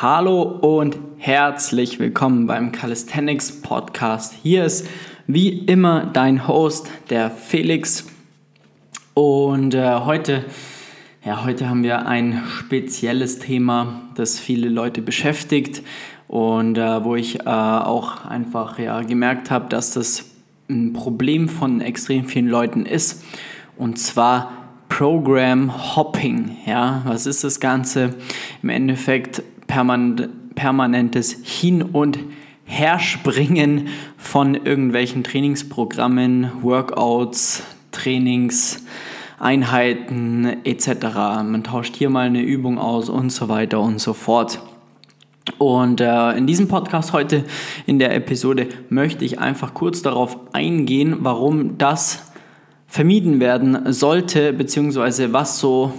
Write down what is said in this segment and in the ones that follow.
Hallo und herzlich willkommen beim Calisthenics Podcast. Hier ist wie immer dein Host, der Felix. Und äh, heute, ja, heute haben wir ein spezielles Thema, das viele Leute beschäftigt und äh, wo ich äh, auch einfach ja, gemerkt habe, dass das ein Problem von extrem vielen Leuten ist. Und zwar Program Hopping. Ja, was ist das Ganze? Im Endeffekt permanent, permanentes Hin- und Herspringen von irgendwelchen Trainingsprogrammen, Workouts, Trainingseinheiten etc. Man tauscht hier mal eine Übung aus und so weiter und so fort. Und äh, in diesem Podcast heute, in der Episode, möchte ich einfach kurz darauf eingehen, warum das vermieden werden sollte, beziehungsweise was so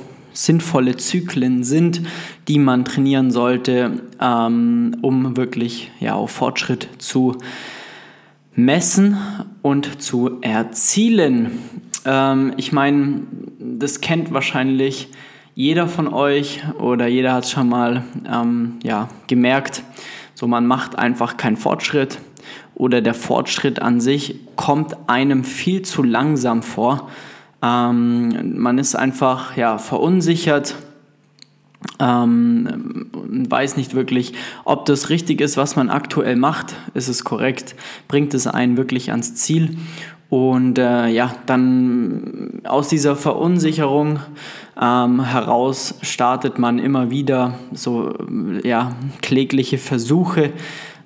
sinnvolle Zyklen sind, die man trainieren sollte, ähm, um wirklich ja, auf Fortschritt zu messen und zu erzielen. Ähm, ich meine, das kennt wahrscheinlich jeder von euch oder jeder hat es schon mal ähm, ja, gemerkt. So, man macht einfach keinen Fortschritt oder der Fortschritt an sich kommt einem viel zu langsam vor ähm, man ist einfach ja, verunsichert, ähm, weiß nicht wirklich, ob das richtig ist, was man aktuell macht. Ist es korrekt? Bringt es einen wirklich ans Ziel? Und äh, ja, dann aus dieser Verunsicherung ähm, heraus startet man immer wieder so ja, klägliche Versuche,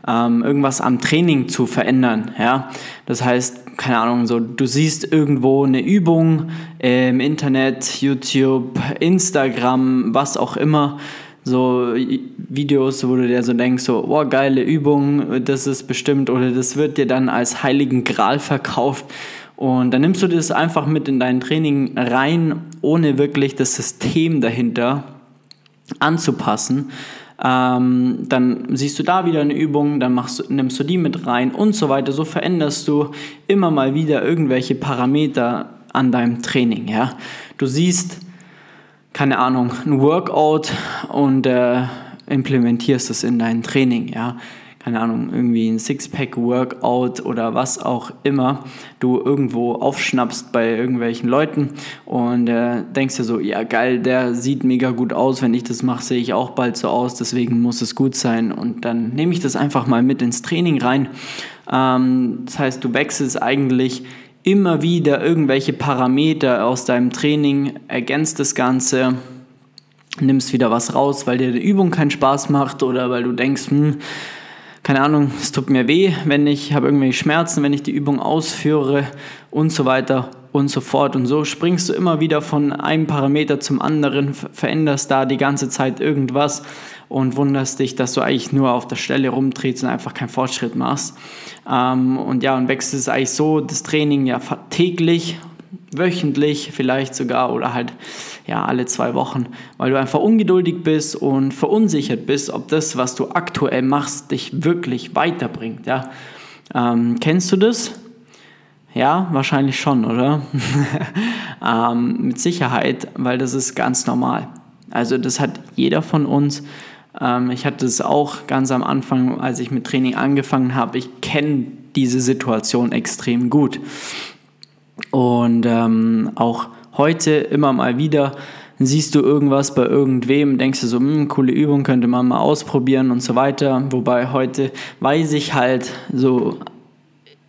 ähm, irgendwas am Training zu verändern. Ja? Das heißt, keine Ahnung, so du siehst irgendwo eine Übung im Internet, YouTube, Instagram, was auch immer, so Videos, wo du dir so denkst, so, oh, geile Übung, das ist bestimmt, oder das wird dir dann als heiligen Gral verkauft. Und dann nimmst du das einfach mit in dein Training rein, ohne wirklich das System dahinter anzupassen ähm, dann siehst du da wieder eine Übung, dann machst, nimmst du die mit rein und so weiter. So veränderst du immer mal wieder irgendwelche Parameter an deinem Training. Ja? Du siehst, keine Ahnung, ein Workout und äh, implementierst es in dein Training. Ja? Keine Ahnung, irgendwie ein Sixpack-Workout oder was auch immer du irgendwo aufschnappst bei irgendwelchen Leuten und äh, denkst dir so, ja geil, der sieht mega gut aus, wenn ich das mache, sehe ich auch bald so aus, deswegen muss es gut sein und dann nehme ich das einfach mal mit ins Training rein. Ähm, das heißt, du wechselst eigentlich immer wieder irgendwelche Parameter aus deinem Training, ergänzt das Ganze, nimmst wieder was raus, weil dir die Übung keinen Spaß macht oder weil du denkst, hm, keine Ahnung, es tut mir weh, wenn ich habe irgendwelche Schmerzen, wenn ich die Übung ausführe und so weiter und so fort. Und so springst du immer wieder von einem Parameter zum anderen, veränderst da die ganze Zeit irgendwas und wunderst dich, dass du eigentlich nur auf der Stelle rumdrehst und einfach keinen Fortschritt machst. Ähm, und ja, und wechselst eigentlich so das Training ja täglich wöchentlich vielleicht sogar oder halt ja alle zwei Wochen, weil du einfach ungeduldig bist und verunsichert bist, ob das, was du aktuell machst, dich wirklich weiterbringt. Ja? Ähm, kennst du das? Ja, wahrscheinlich schon, oder? ähm, mit Sicherheit, weil das ist ganz normal. Also das hat jeder von uns. Ähm, ich hatte es auch ganz am Anfang, als ich mit Training angefangen habe. Ich kenne diese Situation extrem gut. Und ähm, auch heute immer mal wieder siehst du irgendwas bei irgendwem, denkst du so, hm, coole Übung, könnte man mal ausprobieren und so weiter. Wobei heute weiß ich halt so,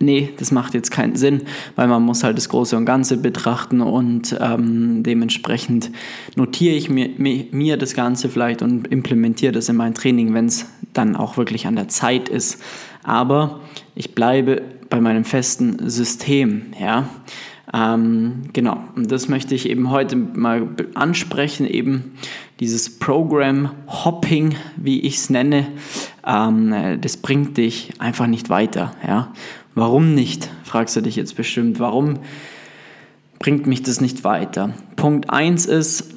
nee, das macht jetzt keinen Sinn, weil man muss halt das Große und Ganze betrachten und ähm, dementsprechend notiere ich mir, mir das Ganze vielleicht und implementiere das in mein Training, wenn es dann auch wirklich an der Zeit ist. Aber ich bleibe bei meinem festen System. Ja? Ähm, genau, und das möchte ich eben heute mal ansprechen, eben dieses Program Hopping, wie ich es nenne, ähm, das bringt dich einfach nicht weiter. Ja? Warum nicht, fragst du dich jetzt bestimmt, warum bringt mich das nicht weiter? Punkt 1 ist,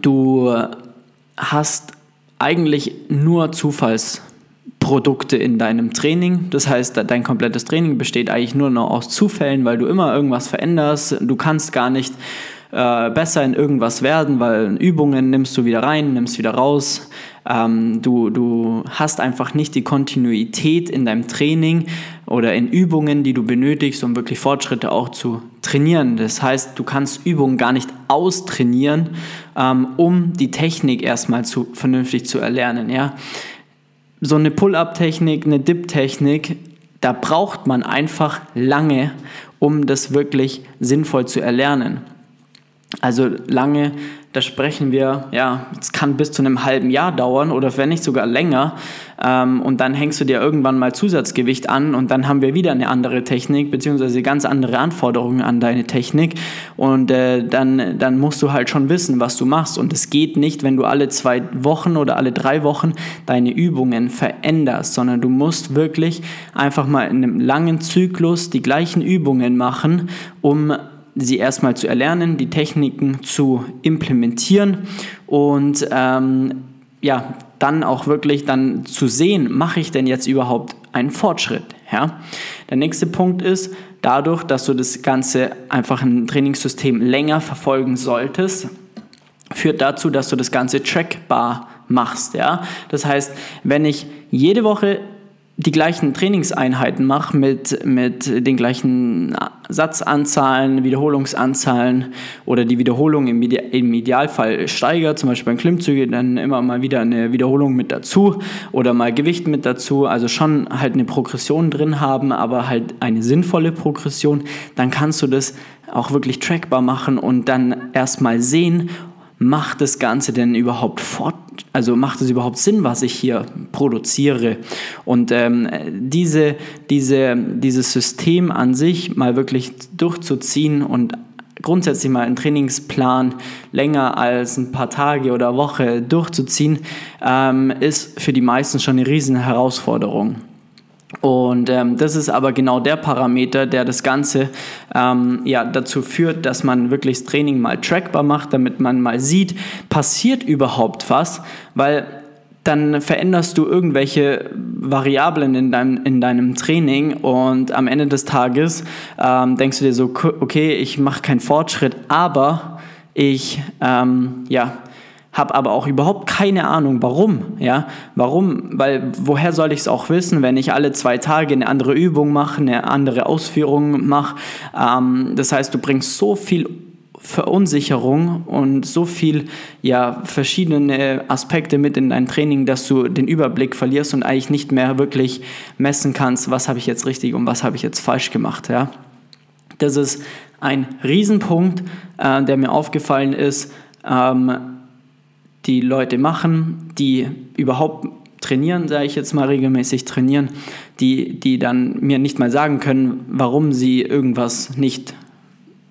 du hast eigentlich nur Zufalls Produkte in deinem Training. Das heißt, dein komplettes Training besteht eigentlich nur noch aus Zufällen, weil du immer irgendwas veränderst. Du kannst gar nicht äh, besser in irgendwas werden, weil Übungen nimmst du wieder rein, nimmst wieder raus. ähm, du, du hast einfach nicht die Kontinuität in deinem Training oder in Übungen, die du benötigst, um wirklich Fortschritte auch zu trainieren. Das heißt, du kannst Übungen gar nicht austrainieren, ähm, um die Technik erstmal zu, vernünftig zu erlernen. Ja? So eine Pull-up-Technik, eine Dip-Technik, da braucht man einfach lange, um das wirklich sinnvoll zu erlernen. Also lange da sprechen wir, ja, es kann bis zu einem halben Jahr dauern oder wenn nicht sogar länger. Ähm, und dann hängst du dir irgendwann mal Zusatzgewicht an und dann haben wir wieder eine andere Technik, beziehungsweise ganz andere Anforderungen an deine Technik. Und äh, dann, dann musst du halt schon wissen, was du machst. Und es geht nicht, wenn du alle zwei Wochen oder alle drei Wochen deine Übungen veränderst, sondern du musst wirklich einfach mal in einem langen Zyklus die gleichen Übungen machen, um sie erstmal zu erlernen, die Techniken zu implementieren und ähm, ja, dann auch wirklich dann zu sehen, mache ich denn jetzt überhaupt einen Fortschritt? Ja? Der nächste Punkt ist, dadurch, dass du das Ganze einfach ein Trainingssystem länger verfolgen solltest, führt dazu, dass du das Ganze trackbar machst. Ja? Das heißt, wenn ich jede Woche die gleichen Trainingseinheiten mache mit, mit den gleichen Satzanzahlen, Wiederholungsanzahlen oder die Wiederholung im, im Idealfall steigert, zum Beispiel beim Klimmzüge, dann immer mal wieder eine Wiederholung mit dazu oder mal Gewicht mit dazu, also schon halt eine Progression drin haben, aber halt eine sinnvolle Progression, dann kannst du das auch wirklich trackbar machen und dann erstmal sehen, macht das Ganze denn überhaupt fort, also macht es überhaupt Sinn, was ich hier produziere? Und ähm, diese, diese, dieses System an sich mal wirklich durchzuziehen und grundsätzlich mal einen Trainingsplan länger als ein paar Tage oder Woche durchzuziehen, ähm, ist für die meisten schon eine riesen Herausforderung. Und ähm, das ist aber genau der Parameter, der das Ganze ähm, ja, dazu führt, dass man wirklich das Training mal trackbar macht, damit man mal sieht, passiert überhaupt was, weil dann veränderst du irgendwelche Variablen in deinem, in deinem Training und am Ende des Tages ähm, denkst du dir so, okay, ich mache keinen Fortschritt, aber ich, ähm, ja, habe aber auch überhaupt keine Ahnung, warum. Ja, warum? Weil woher soll ich es auch wissen, wenn ich alle zwei Tage eine andere Übung mache, eine andere Ausführung mache? Ähm, das heißt, du bringst so viel Verunsicherung und so viel ja verschiedene Aspekte mit in dein Training, dass du den Überblick verlierst und eigentlich nicht mehr wirklich messen kannst, was habe ich jetzt richtig und was habe ich jetzt falsch gemacht. Ja, das ist ein Riesenpunkt, äh, der mir aufgefallen ist. Ähm, die Leute machen, die überhaupt trainieren, sage ich jetzt mal regelmäßig trainieren, die, die dann mir nicht mal sagen können, warum sie irgendwas nicht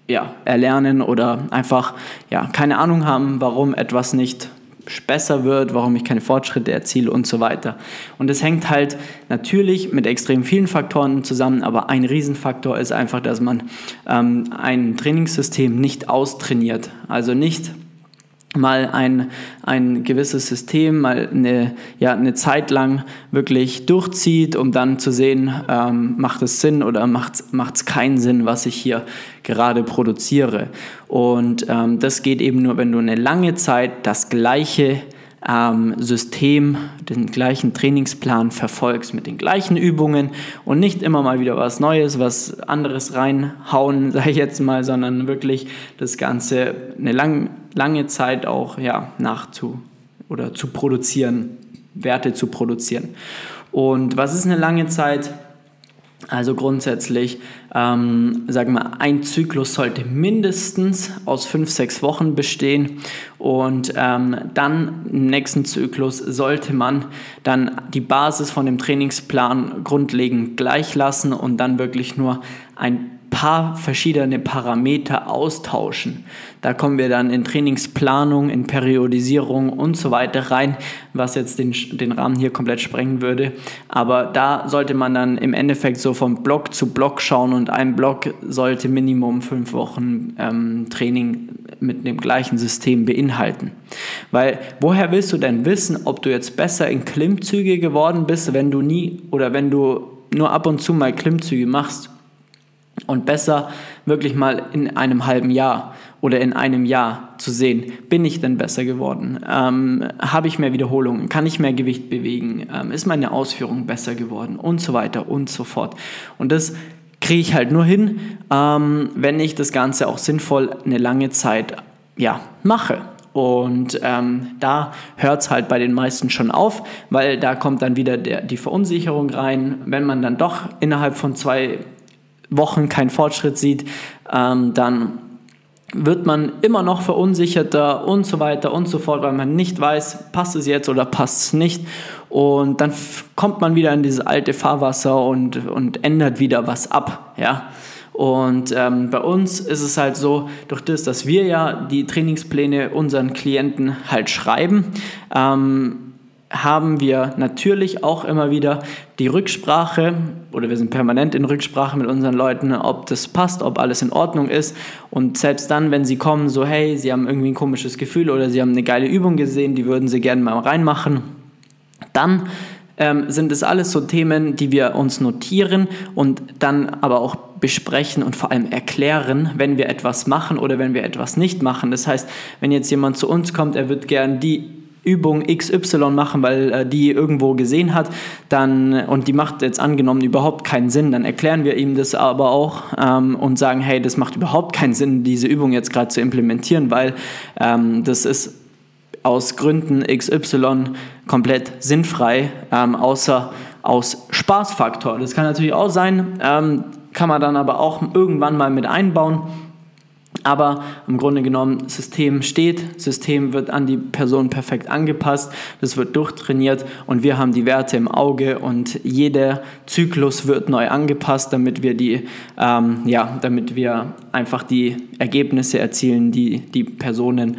ja, erlernen oder einfach ja, keine Ahnung haben, warum etwas nicht besser wird, warum ich keine Fortschritte erziele und so weiter. Und das hängt halt natürlich mit extrem vielen Faktoren zusammen, aber ein Riesenfaktor ist einfach, dass man ähm, ein Trainingssystem nicht austrainiert. Also nicht mal ein, ein gewisses System mal eine, ja, eine Zeit lang wirklich durchzieht, um dann zu sehen, ähm, macht es Sinn oder macht es keinen Sinn, was ich hier gerade produziere. Und ähm, das geht eben nur, wenn du eine lange Zeit das gleiche ähm, System, den gleichen Trainingsplan verfolgst mit den gleichen Übungen und nicht immer mal wieder was Neues, was anderes reinhauen, sage ich jetzt mal, sondern wirklich das Ganze eine lang, lange Zeit auch ja, nachzu oder zu produzieren, Werte zu produzieren. Und was ist eine lange Zeit? Also grundsätzlich, ähm, sagen wir, ein Zyklus sollte mindestens aus fünf, sechs Wochen bestehen. Und ähm, dann im nächsten Zyklus sollte man dann die Basis von dem Trainingsplan grundlegend gleich lassen und dann wirklich nur ein paar verschiedene Parameter austauschen. Da kommen wir dann in Trainingsplanung, in Periodisierung und so weiter rein, was jetzt den, den Rahmen hier komplett sprengen würde. Aber da sollte man dann im Endeffekt so von Block zu Block schauen und ein Block sollte Minimum fünf Wochen ähm, Training mit dem gleichen System beinhalten. Weil woher willst du denn wissen, ob du jetzt besser in Klimmzüge geworden bist, wenn du nie oder wenn du nur ab und zu mal Klimmzüge machst? Und besser wirklich mal in einem halben Jahr oder in einem Jahr zu sehen, bin ich denn besser geworden? Ähm, Habe ich mehr Wiederholungen? Kann ich mehr Gewicht bewegen? Ähm, ist meine Ausführung besser geworden? Und so weiter und so fort. Und das kriege ich halt nur hin, ähm, wenn ich das Ganze auch sinnvoll eine lange Zeit ja, mache. Und ähm, da hört es halt bei den meisten schon auf, weil da kommt dann wieder der, die Verunsicherung rein. Wenn man dann doch innerhalb von zwei Wochen keinen Fortschritt sieht, ähm, dann wird man immer noch verunsicherter und so weiter und so fort, weil man nicht weiß, passt es jetzt oder passt es nicht. Und dann kommt man wieder in dieses alte Fahrwasser und, und ändert wieder was ab. Ja? Und ähm, bei uns ist es halt so, durch das, dass wir ja die Trainingspläne unseren Klienten halt schreiben, ähm, haben wir natürlich auch immer wieder die Rücksprache oder wir sind permanent in Rücksprache mit unseren Leuten, ob das passt, ob alles in Ordnung ist. Und selbst dann, wenn sie kommen, so hey, sie haben irgendwie ein komisches Gefühl oder sie haben eine geile Übung gesehen, die würden sie gerne mal reinmachen, dann ähm, sind es alles so Themen, die wir uns notieren und dann aber auch besprechen und vor allem erklären, wenn wir etwas machen oder wenn wir etwas nicht machen. Das heißt, wenn jetzt jemand zu uns kommt, er wird gern die Übung XY machen, weil äh, die irgendwo gesehen hat, dann und die macht jetzt angenommen überhaupt keinen Sinn, dann erklären wir ihm das aber auch ähm, und sagen, hey, das macht überhaupt keinen Sinn, diese Übung jetzt gerade zu implementieren, weil ähm, das ist aus Gründen XY komplett sinnfrei, ähm, außer aus Spaßfaktor. Das kann natürlich auch sein, ähm, kann man dann aber auch irgendwann mal mit einbauen. Aber im Grunde genommen, System steht, System wird an die Person perfekt angepasst, das wird durchtrainiert und wir haben die Werte im Auge und jeder Zyklus wird neu angepasst, damit wir die, ähm, ja, damit wir einfach die Ergebnisse erzielen, die die Personen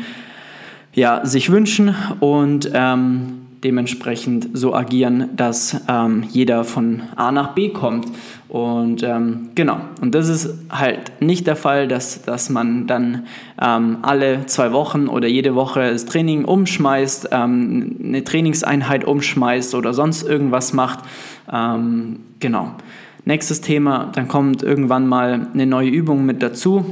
ja, sich wünschen. Und ähm, dementsprechend so agieren, dass ähm, jeder von A nach B kommt. Und ähm, genau, und das ist halt nicht der Fall, dass, dass man dann ähm, alle zwei Wochen oder jede Woche das Training umschmeißt, ähm, eine Trainingseinheit umschmeißt oder sonst irgendwas macht. Ähm, genau. Nächstes Thema, dann kommt irgendwann mal eine neue Übung mit dazu.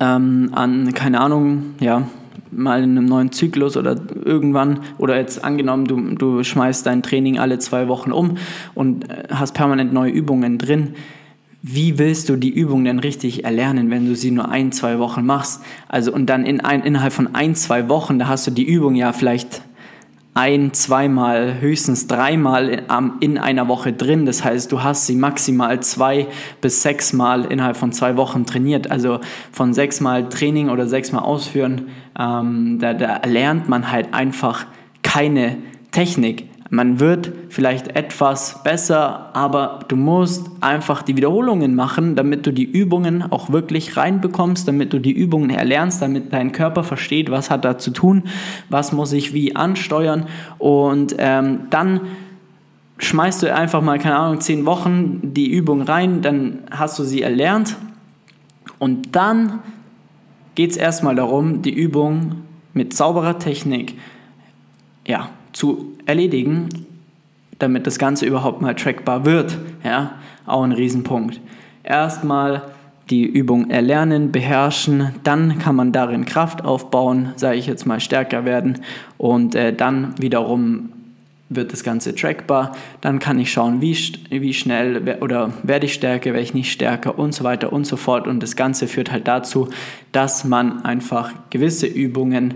Ähm, an, keine Ahnung, ja, mal in einem neuen Zyklus oder irgendwann oder jetzt angenommen, du, du schmeißt dein Training alle zwei Wochen um und äh, hast permanent neue Übungen drin. Wie willst du die Übung denn richtig erlernen, wenn du sie nur ein, zwei Wochen machst? Also und dann in ein, innerhalb von ein, zwei Wochen, da hast du die Übung ja vielleicht ein, zweimal, höchstens dreimal in einer Woche drin. Das heißt, du hast sie maximal zwei bis sechsmal innerhalb von zwei Wochen trainiert. Also von sechsmal Training oder sechsmal Ausführen, ähm, da, da lernt man halt einfach keine Technik. Man wird vielleicht etwas besser, aber du musst einfach die Wiederholungen machen, damit du die Übungen auch wirklich reinbekommst, damit du die Übungen erlernst, damit dein Körper versteht, was hat da zu tun, was muss ich wie ansteuern. Und ähm, dann schmeißt du einfach mal, keine Ahnung, zehn Wochen die Übung rein, dann hast du sie erlernt. Und dann geht es erstmal darum, die Übung mit sauberer Technik ja, zu erledigen, damit das Ganze überhaupt mal trackbar wird. Ja, auch ein Riesenpunkt. Erstmal die Übung erlernen, beherrschen, dann kann man darin Kraft aufbauen, sage ich jetzt mal stärker werden und äh, dann wiederum wird das Ganze trackbar. Dann kann ich schauen, wie, wie schnell oder werde ich stärker, werde ich nicht stärker und so weiter und so fort. Und das Ganze führt halt dazu, dass man einfach gewisse Übungen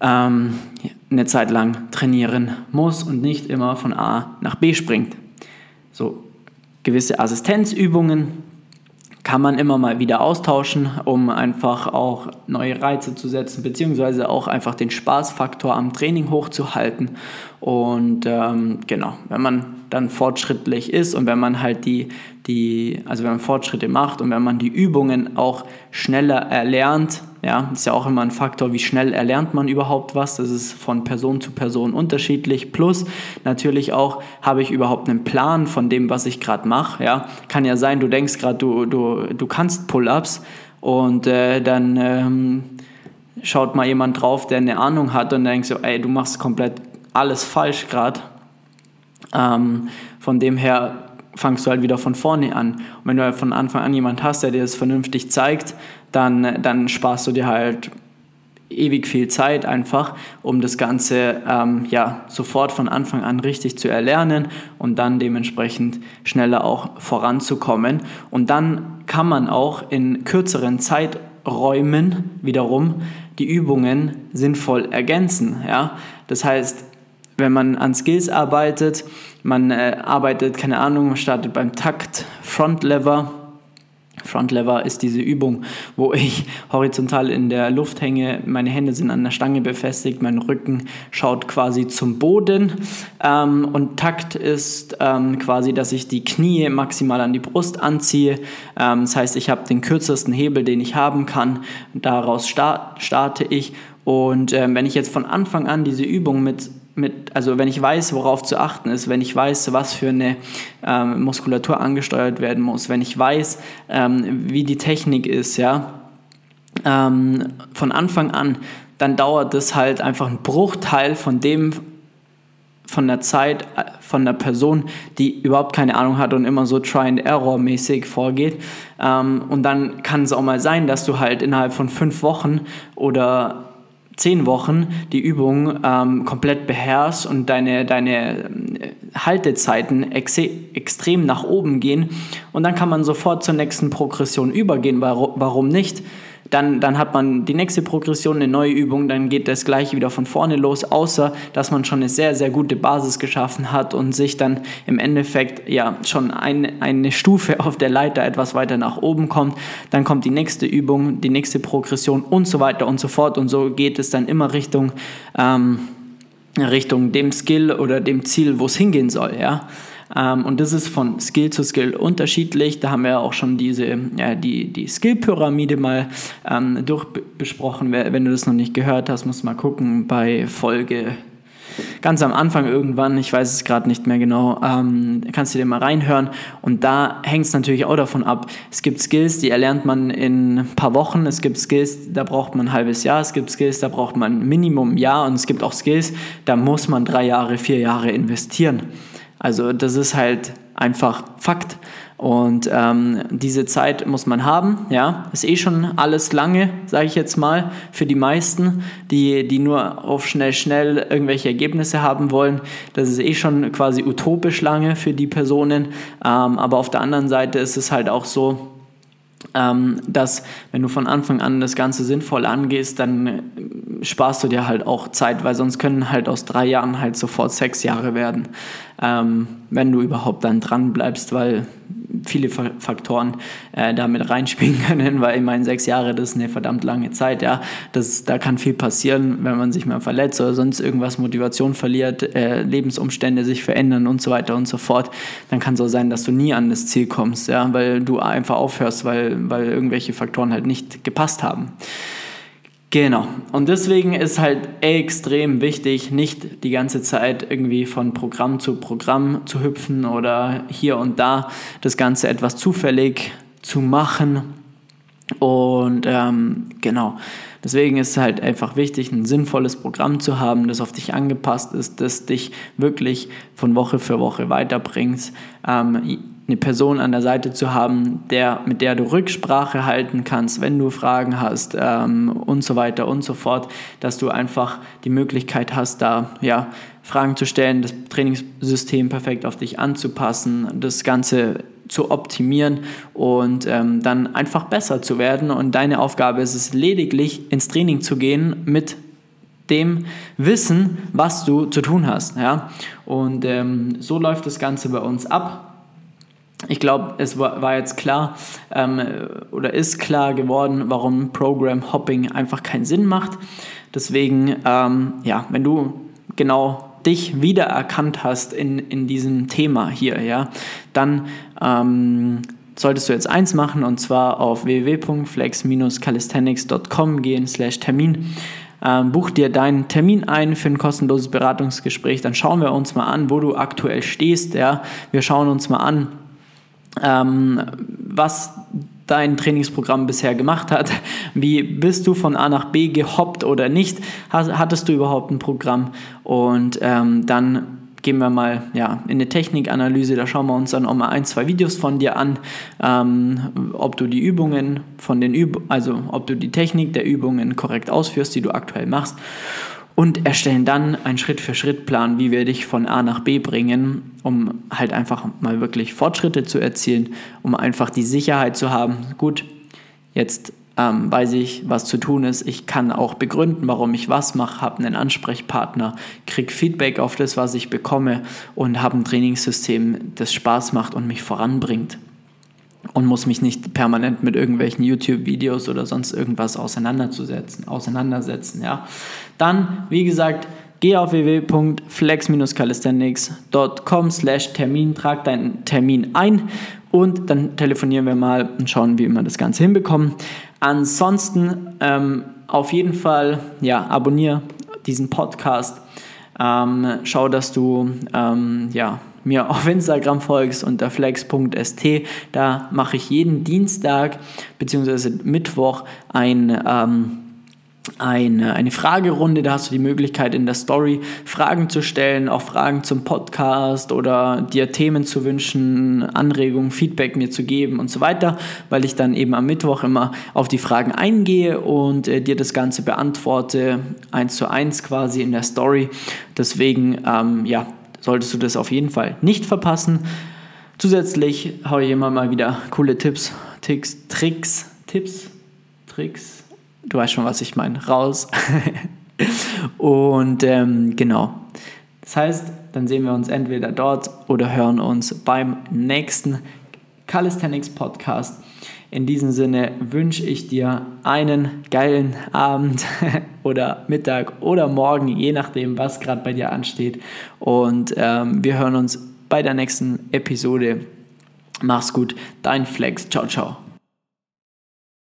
ähm, eine Zeit lang trainieren muss und nicht immer von A nach B springt. So gewisse Assistenzübungen kann man immer mal wieder austauschen, um einfach auch neue Reize zu setzen, beziehungsweise auch einfach den Spaßfaktor am Training hochzuhalten. Und ähm, genau, wenn man dann fortschrittlich ist und wenn man halt die, die, also wenn man Fortschritte macht und wenn man die Übungen auch schneller erlernt, ja, ist ja auch immer ein Faktor, wie schnell erlernt man überhaupt was. Das ist von Person zu Person unterschiedlich. Plus natürlich auch, habe ich überhaupt einen Plan von dem, was ich gerade mache. Ja, kann ja sein, du denkst gerade, du, du, du kannst Pull-ups und äh, dann ähm, schaut mal jemand drauf, der eine Ahnung hat und denkt so, ey, du machst komplett alles falsch gerade. Ähm, von dem her fangst du halt wieder von vorne an. Und wenn du halt von Anfang an jemand hast, der dir das vernünftig zeigt, dann, dann sparst du dir halt ewig viel Zeit einfach, um das Ganze ähm, ja, sofort von Anfang an richtig zu erlernen und dann dementsprechend schneller auch voranzukommen. Und dann kann man auch in kürzeren Zeiträumen wiederum die Übungen sinnvoll ergänzen. Ja? Das heißt, wenn man an Skills arbeitet, man äh, arbeitet, keine Ahnung, man startet beim Takt, Front Lever, Front Lever ist diese Übung, wo ich horizontal in der Luft hänge, meine Hände sind an der Stange befestigt, mein Rücken schaut quasi zum Boden ähm, und Takt ist ähm, quasi, dass ich die Knie maximal an die Brust anziehe. Ähm, das heißt, ich habe den kürzesten Hebel, den ich haben kann, daraus start, starte ich und ähm, wenn ich jetzt von Anfang an diese Übung mit mit, also wenn ich weiß, worauf zu achten ist, wenn ich weiß, was für eine ähm, Muskulatur angesteuert werden muss, wenn ich weiß, ähm, wie die Technik ist, ja, ähm, von Anfang an, dann dauert das halt einfach ein Bruchteil von dem, von der Zeit äh, von der Person, die überhaupt keine Ahnung hat und immer so Try-and-Error-mäßig vorgeht. Ähm, und dann kann es auch mal sein, dass du halt innerhalb von fünf Wochen oder zehn Wochen die Übung ähm, komplett beherrschst und deine, deine äh, Haltezeiten ex extrem nach oben gehen und dann kann man sofort zur nächsten Progression übergehen. Warum nicht? Dann, dann hat man die nächste Progression, eine neue Übung, dann geht das gleiche wieder von vorne los, außer dass man schon eine sehr, sehr gute Basis geschaffen hat und sich dann im Endeffekt ja schon ein, eine Stufe auf der Leiter etwas weiter nach oben kommt. Dann kommt die nächste Übung, die nächste Progression und so weiter und so fort. Und so geht es dann immer Richtung, ähm, Richtung dem Skill oder dem Ziel, wo es hingehen soll. Ja? Ähm, und das ist von Skill zu Skill unterschiedlich. Da haben wir auch schon diese, ja, die, die Skill-Pyramide mal ähm, durchbesprochen. Wenn du das noch nicht gehört hast, musst du mal gucken bei Folge ganz am Anfang irgendwann, ich weiß es gerade nicht mehr genau, ähm, kannst du dir mal reinhören. Und da hängt es natürlich auch davon ab. Es gibt Skills, die erlernt man in ein paar Wochen. Es gibt Skills, da braucht man ein halbes Jahr. Es gibt Skills, da braucht man Minimum ein Jahr. Und es gibt auch Skills, da muss man drei Jahre, vier Jahre investieren. Also das ist halt einfach Fakt. Und ähm, diese Zeit muss man haben, ja. Ist eh schon alles lange, sage ich jetzt mal, für die meisten, die, die nur auf schnell, schnell irgendwelche Ergebnisse haben wollen. Das ist eh schon quasi utopisch lange für die Personen. Ähm, aber auf der anderen Seite ist es halt auch so, ähm, dass wenn du von Anfang an das Ganze sinnvoll angehst, dann äh, sparst du dir halt auch Zeit, weil sonst können halt aus drei Jahren halt sofort sechs Jahre werden, ähm, wenn du überhaupt dann dran bleibst, weil viele Faktoren äh, damit reinspielen können, weil ich meine, sechs Jahre, das ist eine verdammt lange Zeit, ja. Das, da kann viel passieren, wenn man sich mal verletzt oder sonst irgendwas Motivation verliert, äh, Lebensumstände sich verändern und so weiter und so fort. Dann kann es so sein, dass du nie an das Ziel kommst, ja, weil du einfach aufhörst, weil, weil irgendwelche Faktoren halt nicht gepasst haben. Genau. Und deswegen ist halt extrem wichtig, nicht die ganze Zeit irgendwie von Programm zu Programm zu hüpfen oder hier und da das Ganze etwas zufällig zu machen. Und ähm, genau. Deswegen ist es halt einfach wichtig, ein sinnvolles Programm zu haben, das auf dich angepasst ist, das dich wirklich von Woche für Woche weiterbringt. Ähm, eine Person an der Seite zu haben, der, mit der du Rücksprache halten kannst, wenn du Fragen hast ähm, und so weiter und so fort, dass du einfach die Möglichkeit hast, da ja, Fragen zu stellen, das Trainingssystem perfekt auf dich anzupassen, das Ganze zu optimieren und ähm, dann einfach besser zu werden. Und deine Aufgabe ist es lediglich ins Training zu gehen mit dem Wissen, was du zu tun hast. Ja? Und ähm, so läuft das Ganze bei uns ab ich glaube, es war, jetzt klar ähm, oder ist klar geworden, warum Program Hopping einfach keinen Sinn macht. Deswegen, ähm, ja, wenn du genau dich wiedererkannt hast in, in diesem Thema hier, ja, dann ähm, solltest du jetzt eins machen und zwar auf www.flex-calisthenics.com gehen slash Termin. Ähm, buch dir deinen Termin ein für ein kostenloses Beratungsgespräch. Dann schauen wir uns mal an, wo du aktuell stehst. Ja. Wir schauen uns mal an, ähm, was dein Trainingsprogramm bisher gemacht hat. Wie bist du von A nach B gehoppt oder nicht? Hattest du überhaupt ein Programm? Und ähm, dann gehen wir mal ja, in eine Technikanalyse, da schauen wir uns dann auch mal ein, zwei Videos von dir an, ähm, ob du die Übungen von den Üb also ob du die Technik der Übungen korrekt ausführst, die du aktuell machst und erstellen dann einen Schritt-für-Schritt-Plan, wie wir dich von A nach B bringen, um halt einfach mal wirklich Fortschritte zu erzielen, um einfach die Sicherheit zu haben, gut, jetzt ähm, weiß ich, was zu tun ist. Ich kann auch begründen, warum ich was mache, habe einen Ansprechpartner, kriege Feedback auf das, was ich bekomme und habe ein Trainingssystem, das Spaß macht und mich voranbringt. Und muss mich nicht permanent mit irgendwelchen YouTube-Videos oder sonst irgendwas auseinanderzusetzen, auseinandersetzen. Ja. Dann, wie gesagt, geh auf www.flex-calisthenics.com slash Termin, trag deinen Termin ein und dann telefonieren wir mal und schauen, wie wir das Ganze hinbekommen. Ansonsten ähm, auf jeden Fall, ja, abonniere diesen Podcast. Ähm, schau, dass du ähm, ja, mir auf Instagram folgst unter flex.st. Da mache ich jeden Dienstag bzw. Mittwoch ein ähm, eine, eine Fragerunde. Da hast du die Möglichkeit, in der Story Fragen zu stellen, auch Fragen zum Podcast oder dir Themen zu wünschen, Anregungen, Feedback mir zu geben und so weiter, weil ich dann eben am Mittwoch immer auf die Fragen eingehe und äh, dir das Ganze beantworte, eins zu eins quasi in der Story. Deswegen, ähm, ja, solltest du das auf jeden Fall nicht verpassen. Zusätzlich haue ich immer mal wieder coole Tipps, Ticks, Tricks, Tipps, Tricks du weißt schon, was ich meine, raus. und ähm, genau. Das heißt, dann sehen wir uns entweder dort oder hören uns beim nächsten Calisthenics Podcast. In diesem Sinne wünsche ich dir einen geilen Abend oder Mittag oder Morgen, je nachdem, was gerade bei dir ansteht. Und ähm, wir hören uns bei der nächsten Episode. Mach's gut, dein Flex. Ciao, ciao.